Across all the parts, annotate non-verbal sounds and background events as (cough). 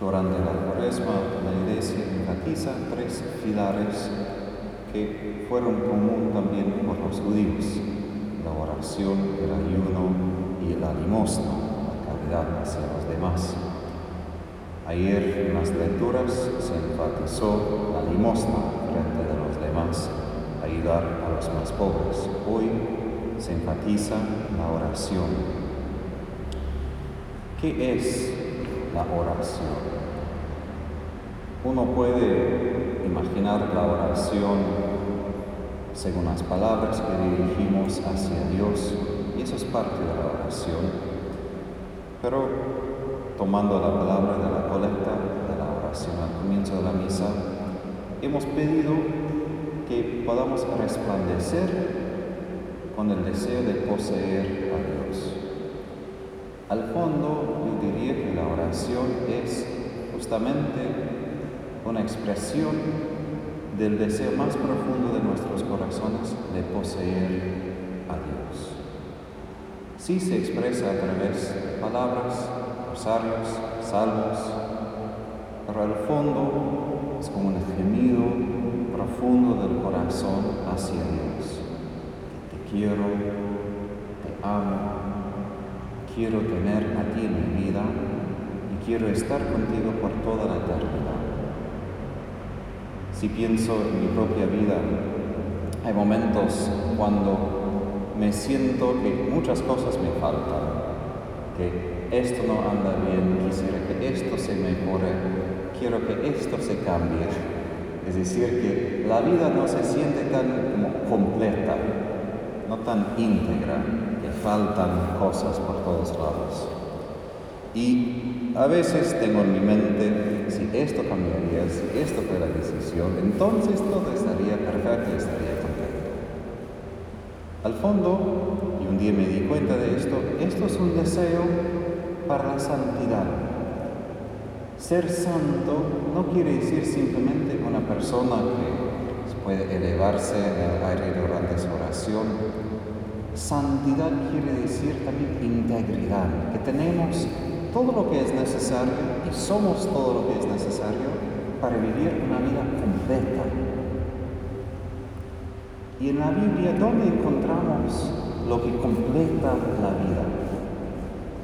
Durante la cuaresma, la iglesia enfatiza tres pilares que fueron común también por los judíos, la oración, el ayuno y la limosna, la caridad hacia los demás. Ayer en las lecturas se enfatizó la limosna frente de los demás, ayudar a los más pobres. Hoy se enfatiza la oración. ¿Qué es la oración? Uno puede imaginar la oración según las palabras que dirigimos hacia Dios, y eso es parte de la oración. Pero tomando la palabra de la colecta, de la oración al comienzo de la misa, hemos pedido que podamos resplandecer con el deseo de poseer a Dios. Al fondo, diría que la oración es justamente una expresión del deseo más profundo de nuestros corazones de poseer a Dios. Sí se expresa a través de palabras, rosarios, salmos, pero al fondo es como un gemido profundo del corazón hacia Dios. Te quiero, te amo, quiero tener a ti en mi vida y quiero estar contigo por toda la eternidad. Si pienso en mi propia vida, hay momentos cuando me siento que muchas cosas me faltan, que esto no anda bien, quisiera que esto se mejore, quiero que esto se cambie. Es decir, que la vida no se siente tan completa, no tan íntegra, faltan cosas por todos lados. Y a veces tengo en mi mente, si esto cambiaría, si esto fuera decisión, entonces todo estaría perfecto y estaría contento. Al fondo, y un día me di cuenta de esto, esto es un deseo para la santidad. Ser santo no quiere decir simplemente una persona que puede elevarse en el aire durante su oración. Santidad quiere decir también integridad, que tenemos todo lo que es necesario y somos todo lo que es necesario para vivir una vida completa. Y en la Biblia, ¿dónde encontramos lo que completa la vida?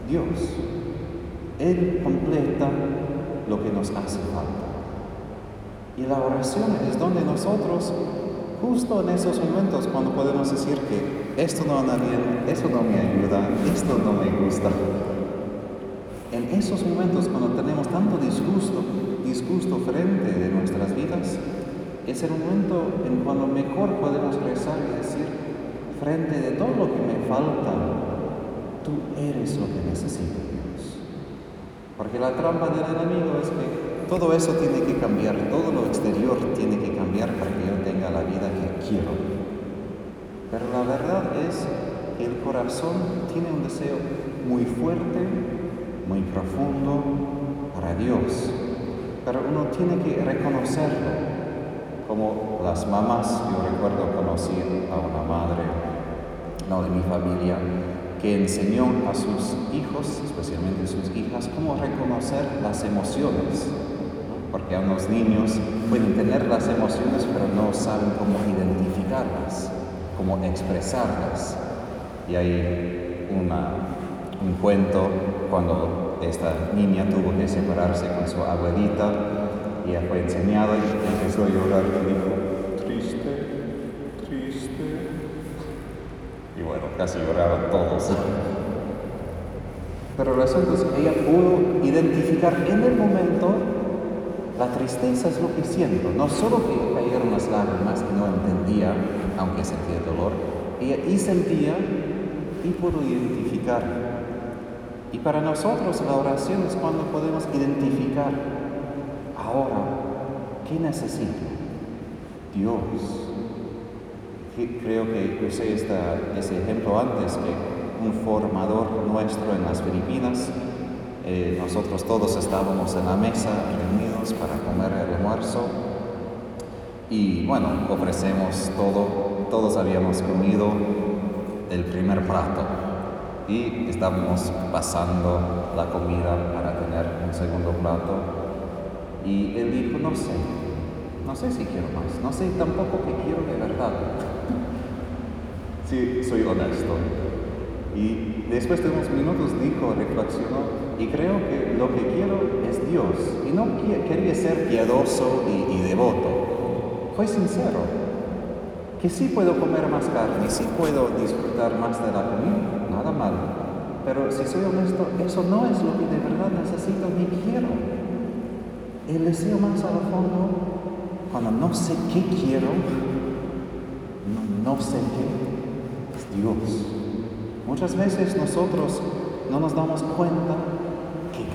Dios. Él completa lo que nos hace falta. Y la oración es donde nosotros, justo en esos momentos, cuando podemos decir que esto no anda bien, eso no me ayuda, esto no me gusta, en esos momentos cuando tenemos tanto disgusto, disgusto frente de nuestras vidas, es el momento en cuando mejor podemos rezar y decir, frente de todo lo que me falta, tú eres lo que necesito, Dios. Porque la trampa del enemigo es que todo eso tiene que cambiar, todo lo exterior tiene que cambiar para que yo tenga la vida que quiero. Pero la verdad es que el corazón tiene un deseo muy fuerte muy profundo para Dios, pero uno tiene que reconocerlo. Como las mamás, yo recuerdo conocí a una madre, no de mi familia, que enseñó a sus hijos, especialmente sus hijas, cómo reconocer las emociones. Porque a unos niños pueden tener las emociones, pero no saben cómo identificarlas, cómo expresarlas. Y hay una, un cuento cuando esta niña tuvo que separarse con su abuelita, y ella fue enseñada y empezó a llorar y dijo, triste, triste. Y bueno, casi lloraban todos. Pero es que ella pudo identificar en el momento la tristeza es lo que siento, no solo que cayeron las lágrimas y no entendía, aunque sentía dolor, ella y sentía y pudo identificar y para nosotros la oración es cuando podemos identificar, ahora, ¿qué necesito? Dios. Creo que usé ese ejemplo antes, que un formador nuestro en las Filipinas, eh, nosotros todos estábamos en la mesa reunidos para comer el almuerzo. Y bueno, ofrecemos todo, todos habíamos comido el primer plato. Y estábamos pasando la comida para tener un segundo plato. Y él dijo, no sé, no sé si quiero más, no sé tampoco que quiero de verdad. (laughs) sí, soy honesto. Y después de unos minutos dijo, reflexionó, y creo que lo que quiero es Dios. Y no quería ser piadoso y, devoto. Fue sincero. Que sí puedo comer más carne, sí puedo disfrutar más de la comida, nada mal. Pero si soy honesto, eso no es lo que de verdad necesito ni quiero. El deseo más al fondo, cuando no sé qué quiero, no, no sé qué, es Dios. Muchas veces nosotros no nos damos cuenta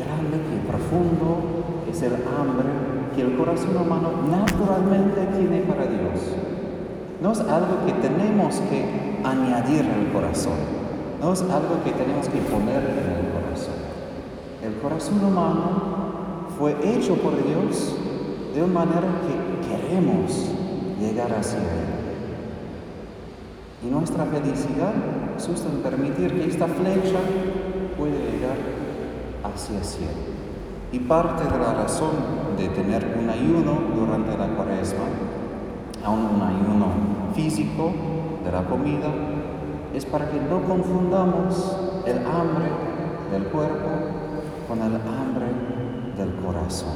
grande, qué profundo es el hambre que el corazón humano naturalmente tiene para Dios. No es algo que tenemos que añadir al corazón, no es algo que tenemos que poner en el corazón. El corazón humano fue hecho por Dios de una manera que queremos llegar hacia Él. Y nuestra felicidad susta en permitir que esta flecha pueda llegar hacia el cielo. Y parte de la razón de tener un ayuno durante la cuaresma, aún un ayuno físico de la comida, es para que no confundamos el hambre del cuerpo con el hambre del corazón.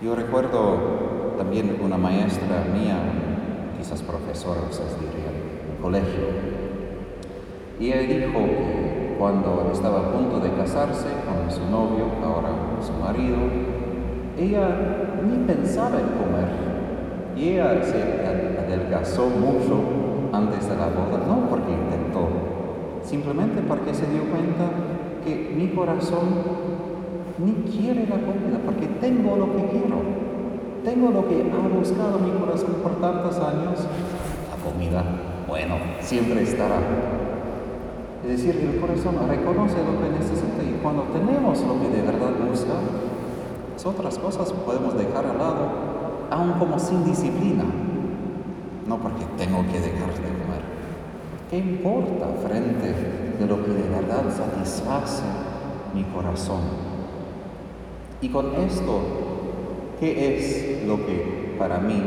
Yo recuerdo también una maestra mía, quizás profesora, ustedes dirían, en el colegio, y ella dijo que cuando estaba a punto de casarse con su novio, ahora su marido, ella ni pensaba en comer. Y ella se adelgazó mucho antes de la boda, no porque intentó, simplemente porque se dio cuenta que mi corazón ni quiere la comida, porque tengo lo que quiero. Tengo lo que ha buscado mi corazón por tantos años. La comida, bueno, siempre estará. Es decir, el corazón reconoce lo que necesita y cuando tenemos lo que de verdad busca, otras cosas podemos dejar al lado, aun como sin disciplina. No porque tengo que dejar de comer. ¿Qué importa frente de lo que de verdad satisface mi corazón? Y con esto, ¿qué es lo que para mí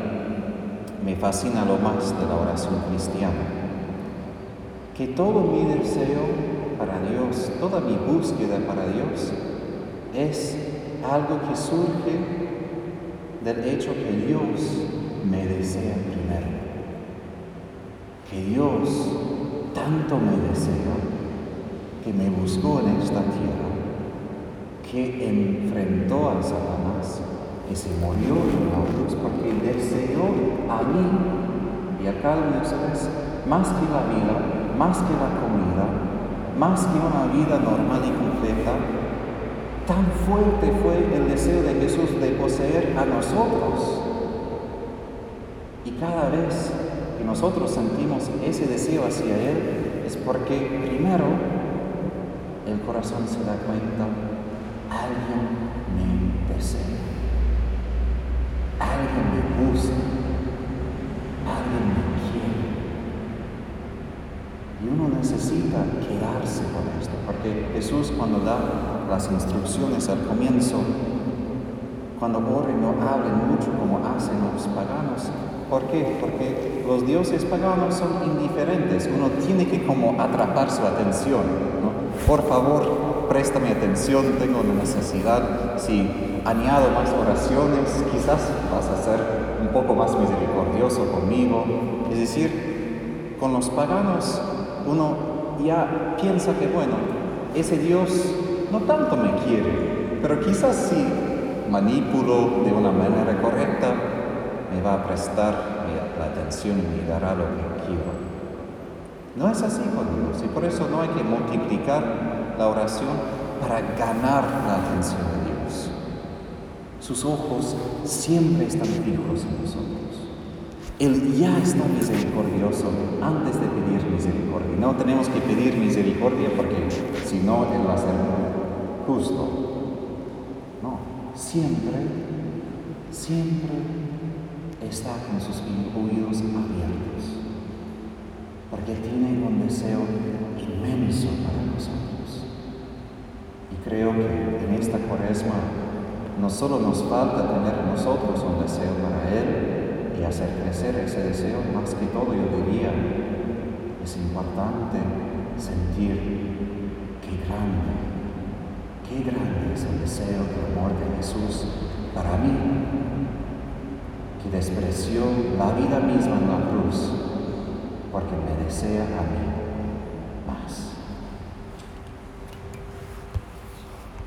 me fascina lo más de la oración cristiana? Que todo mi deseo para Dios, toda mi búsqueda para Dios es algo que surge del hecho que Dios me desea primero. Que Dios tanto me desea que me buscó en esta tierra, que enfrentó a Satanás, que se murió en la cruz porque deseó a mí y a cada uno de más que la vida, más que la comida, más que una vida normal y completa, tan fuerte fue el deseo de Jesús de poseer a nosotros. Y cada vez que nosotros sentimos ese deseo hacia Él, es porque primero el corazón se da cuenta, alguien me desea, alguien me busca, alguien me y uno necesita quedarse con esto, porque Jesús cuando da las instrucciones al comienzo, cuando oren no hablen mucho como hacen los paganos. ¿Por qué? Porque los dioses paganos son indiferentes. Uno tiene que como atrapar su atención. Por favor, préstame atención, tengo una necesidad. Si añado más oraciones, quizás vas a ser un poco más misericordioso conmigo. Es decir, con los paganos uno ya piensa que, bueno, ese Dios no tanto me quiere, pero quizás si manipulo de una manera correcta, me va a prestar la atención y me dará lo que quiero. No es así con Dios y por eso no hay que multiplicar la oración para ganar la atención de Dios. Sus ojos siempre están fijos en nosotros. Él ya está misericordioso antes de pedir misericordia. No tenemos que pedir misericordia porque si no, Él va a ser justo. No, siempre, siempre está con sus oídos abiertos. Porque tiene un deseo inmenso para nosotros. Y creo que en esta cuaresma No solo nos falta tener nosotros un deseo para Él y hacer crecer ese deseo, más que todo yo diría, es importante sentir qué grande, qué grande es el deseo del amor de Jesús para mí, que despreció la vida misma en la cruz porque me desea a mí.